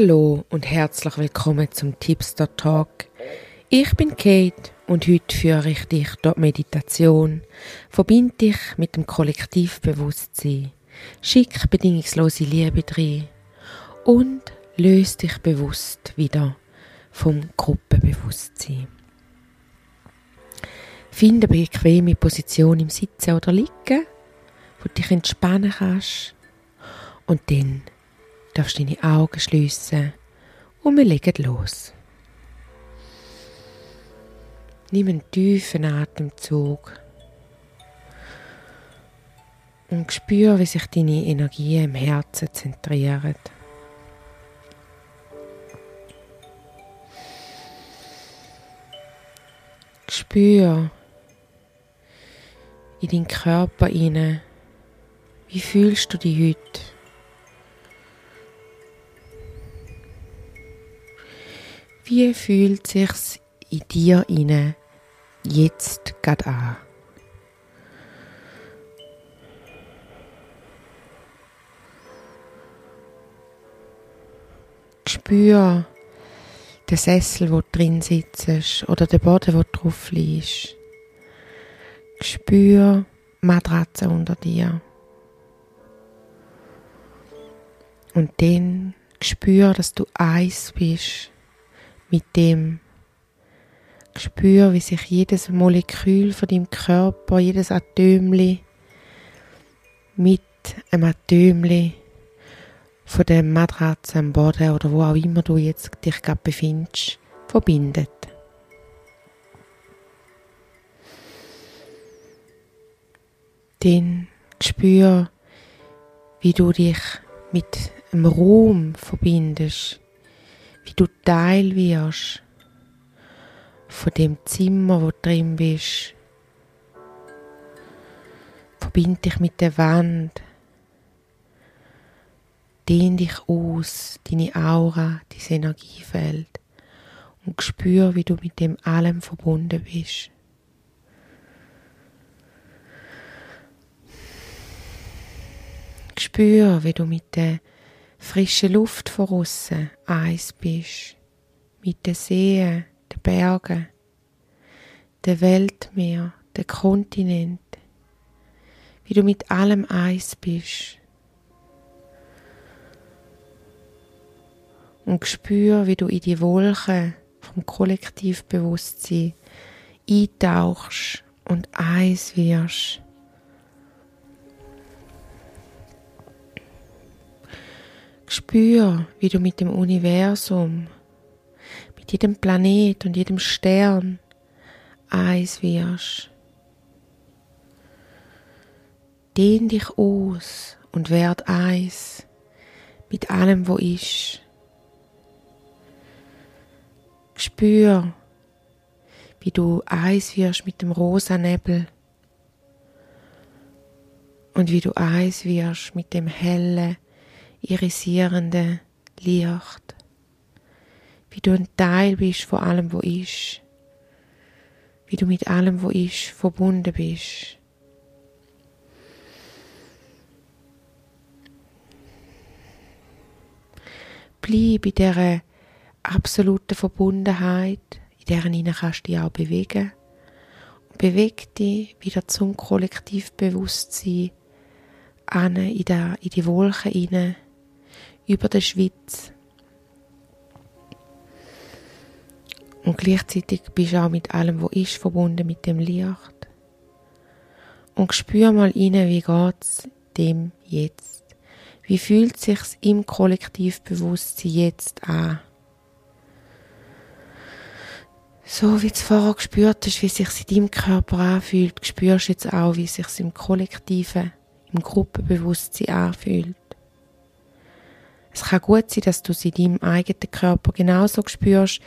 Hallo und herzlich willkommen zum Tipster Talk. Ich bin Kate und heute führe ich dich durch Meditation, verbinde dich mit dem Kollektivbewusstsein, schick bedingungslose Liebe drin und löse dich bewusst wieder vom Gruppenbewusstsein. Finde eine bequeme Position im Sitzen oder Liegen, wo du dich entspannen kannst und dann darfst deine Augen schliessen und wir legen los. Nimm einen tiefen Atemzug und spür, wie sich deine Energie im Herzen zentrieren. Spür in deinen Körper hinein. Wie fühlst du dich heute? Wie fühlt sich's in dir inne jetzt gerade an? Spür den Sessel, wo du drin sitzt, oder den Boden, wo du drauf liegst. Spür Matratze unter dir. Und dann spür, dass du eins bist mit dem. Spür, wie sich jedes Molekül von deinem Körper, jedes Atömli mit einem Atömli von der Matratze am Boden oder wo auch immer du jetzt dich gerade befindest, verbindet. Dann spür, wie du dich mit einem Raum verbindest, wie du Teil wirst von dem Zimmer, wo du drin bist. Verbind dich mit der Wand. Dehn dich aus, deine Aura, dein Energiefeld und spür, wie du mit dem allem verbunden bist. Spür, wie du mit der frischen Luft von außen eins bist, mit den Seen, den Bergen, der Weltmeer, der Kontinent, wie du mit allem eins bist. Und spür, wie du in die Wolken vom Kollektivbewusstsein eintauchst und eins wirst Spür, wie du mit dem Universum, mit jedem Planet und jedem Stern eins wirst. Dehn dich aus und werd eins mit allem, wo ist. Spür, wie du eins wirst mit dem rosa Nebel und wie du eins wirst mit dem hellen irisierende Licht. Wie du ein Teil bist von allem, wo ist. Wie du mit allem, wo ist, verbunden bist. Bleib in dieser absoluten Verbundenheit, in deren hinein kannst du dich auch bewegen. Und beweg dich wieder zum Kollektivbewusstsein der, in die Wolken hinein über der Schweiz. Und gleichzeitig bist du auch mit allem, was ist, verbunden mit dem Licht. Und spür mal rein, wie geht's dem jetzt? Wie fühlt sich's im Kollektivbewusstsein jetzt an? So wie du vorher gespürt hast, wie es sich in deinem Körper anfühlt, spürst du jetzt auch, wie es sich im kollektiven, im Gruppenbewusstsein anfühlt. Es kann gut sein, dass du es in deinem eigenen Körper genauso spürst,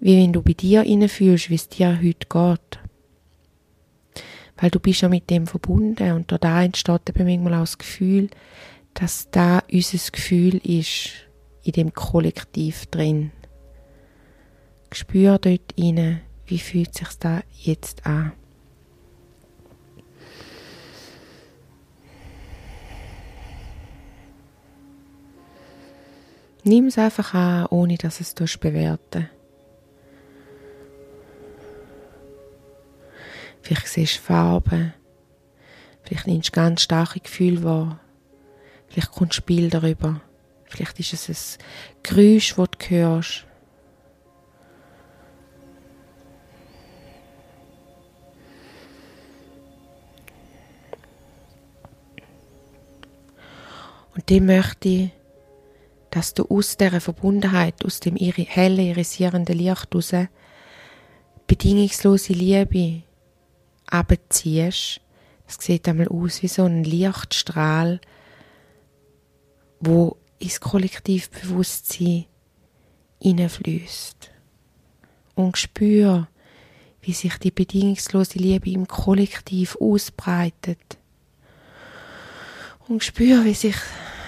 wie wenn du bei dir fühlst, wie es dir heute geht. Weil du bist ja mit dem verbunden und da entsteht eben manchmal auch das Gefühl, dass da unser Gefühl ist, in dem Kollektiv drin. Spür dort rein, wie fühlt sich da jetzt an. Nimm es einfach an, ohne dass es du bewerten Vielleicht siehst du Farben. Vielleicht nimmst du ganz starke Gefühle wahr. Vielleicht kommt ein Bild darüber. Vielleicht ist es ein Geräusch, das du hörst. Und dem möchte ich, dass du aus dieser Verbundenheit, aus dem helle, irisierenden Licht heraus bedingungslose Liebe abziehst. Es sieht einmal aus wie so ein Lichtstrahl, wo ins Kollektivbewusstsein hineinfließt. Und spür, wie sich die bedingungslose Liebe im Kollektiv ausbreitet. Und spür, wie sich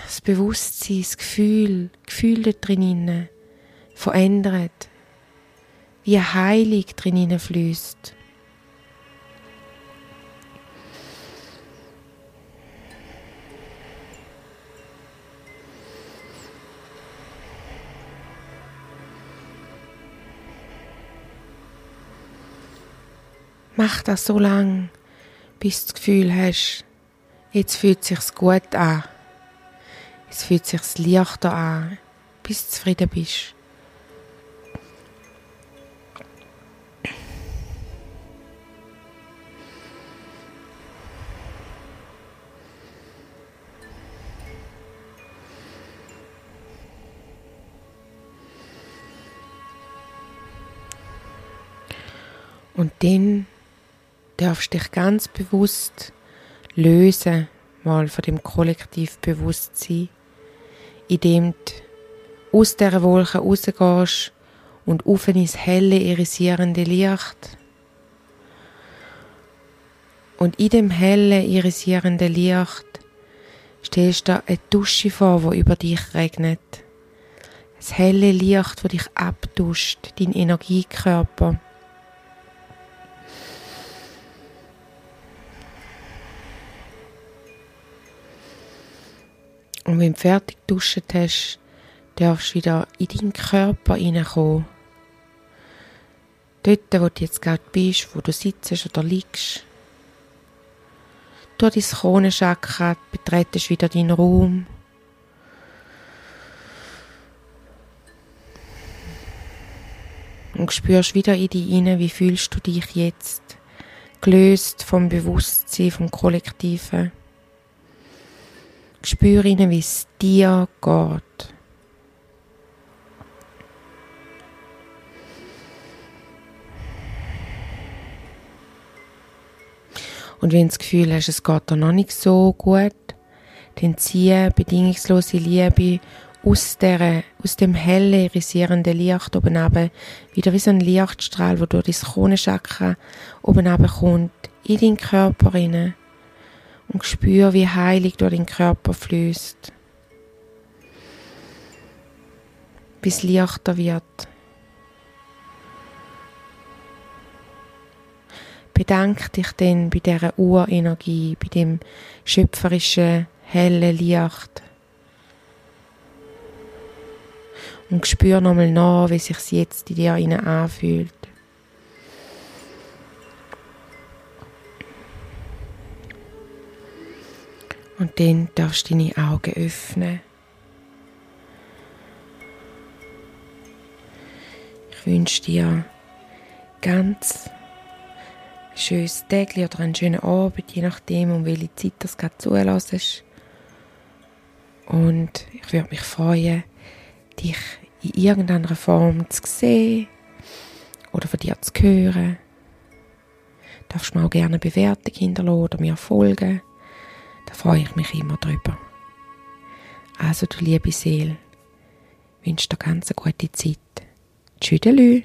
das Bewusstsein, das Gefühl, Gefühl da drinnen verändert. Wie heilig drinnen fließt. Mach das so lang, bis du das Gefühl hast, jetzt fühlt es sich gut an. Jetzt fühlt es sich leichter an, bis du zufrieden bist. Und dann darfst dich ganz bewusst lösen, mal von dem Kollektivbewusstsein, indem du aus dieser Wolke rausgehst und auf ins helle, irisierende Licht. Und in dem hellen, irisierenden Licht stellst du eine Dusche vor, wo über dich regnet. Das helle Licht, wo dich abduscht, dein Energiekörper. Und wenn du fertig duschen hast, darfst du wieder in deinen Körper hineinkommen. Dort, wo du jetzt gerade bist, wo du sitzt oder liegst. Durch dein Kronenchakra betretest wieder deinen Raum. Und spürst wieder in dich hinein, wie fühlst du dich jetzt, gelöst vom Bewusstsein, vom Kollektiven. Spür ihnen, wie es dir geht. Und wenn du das Gefühl hast, es geht dir noch nicht so gut, dann ziehe bedingungslose Liebe aus, der, aus dem hellen, irisierenden Licht oben runter, wieder wie so ein Lichtstrahl, der durch dein Kronenchakra oben kommt, in deinen Körper hinein und spür, wie heilig durch den Körper fließt. Bis leichter wird. Bedank dich denn bei dieser Urenergie, bei dem schöpferischen, hellen Licht. Und spür nochmal nach, wie sich jetzt in dir anfühlt. Und dann darfst du deine Augen öffnen. Ich wünsche dir ganz schönes Tag oder einen schönen Abend, je nachdem, um welche Zeit das gerade zulässt. Und ich würde mich freuen, dich in irgendeiner Form zu sehen oder von dir zu hören. Du darfst mir auch gerne eine Bewertung hinterlassen oder mir folgen. Freue ich mich immer drüber. Also, du liebe Seele, wünsche dir ganz eine gute Zeit. Tschüss.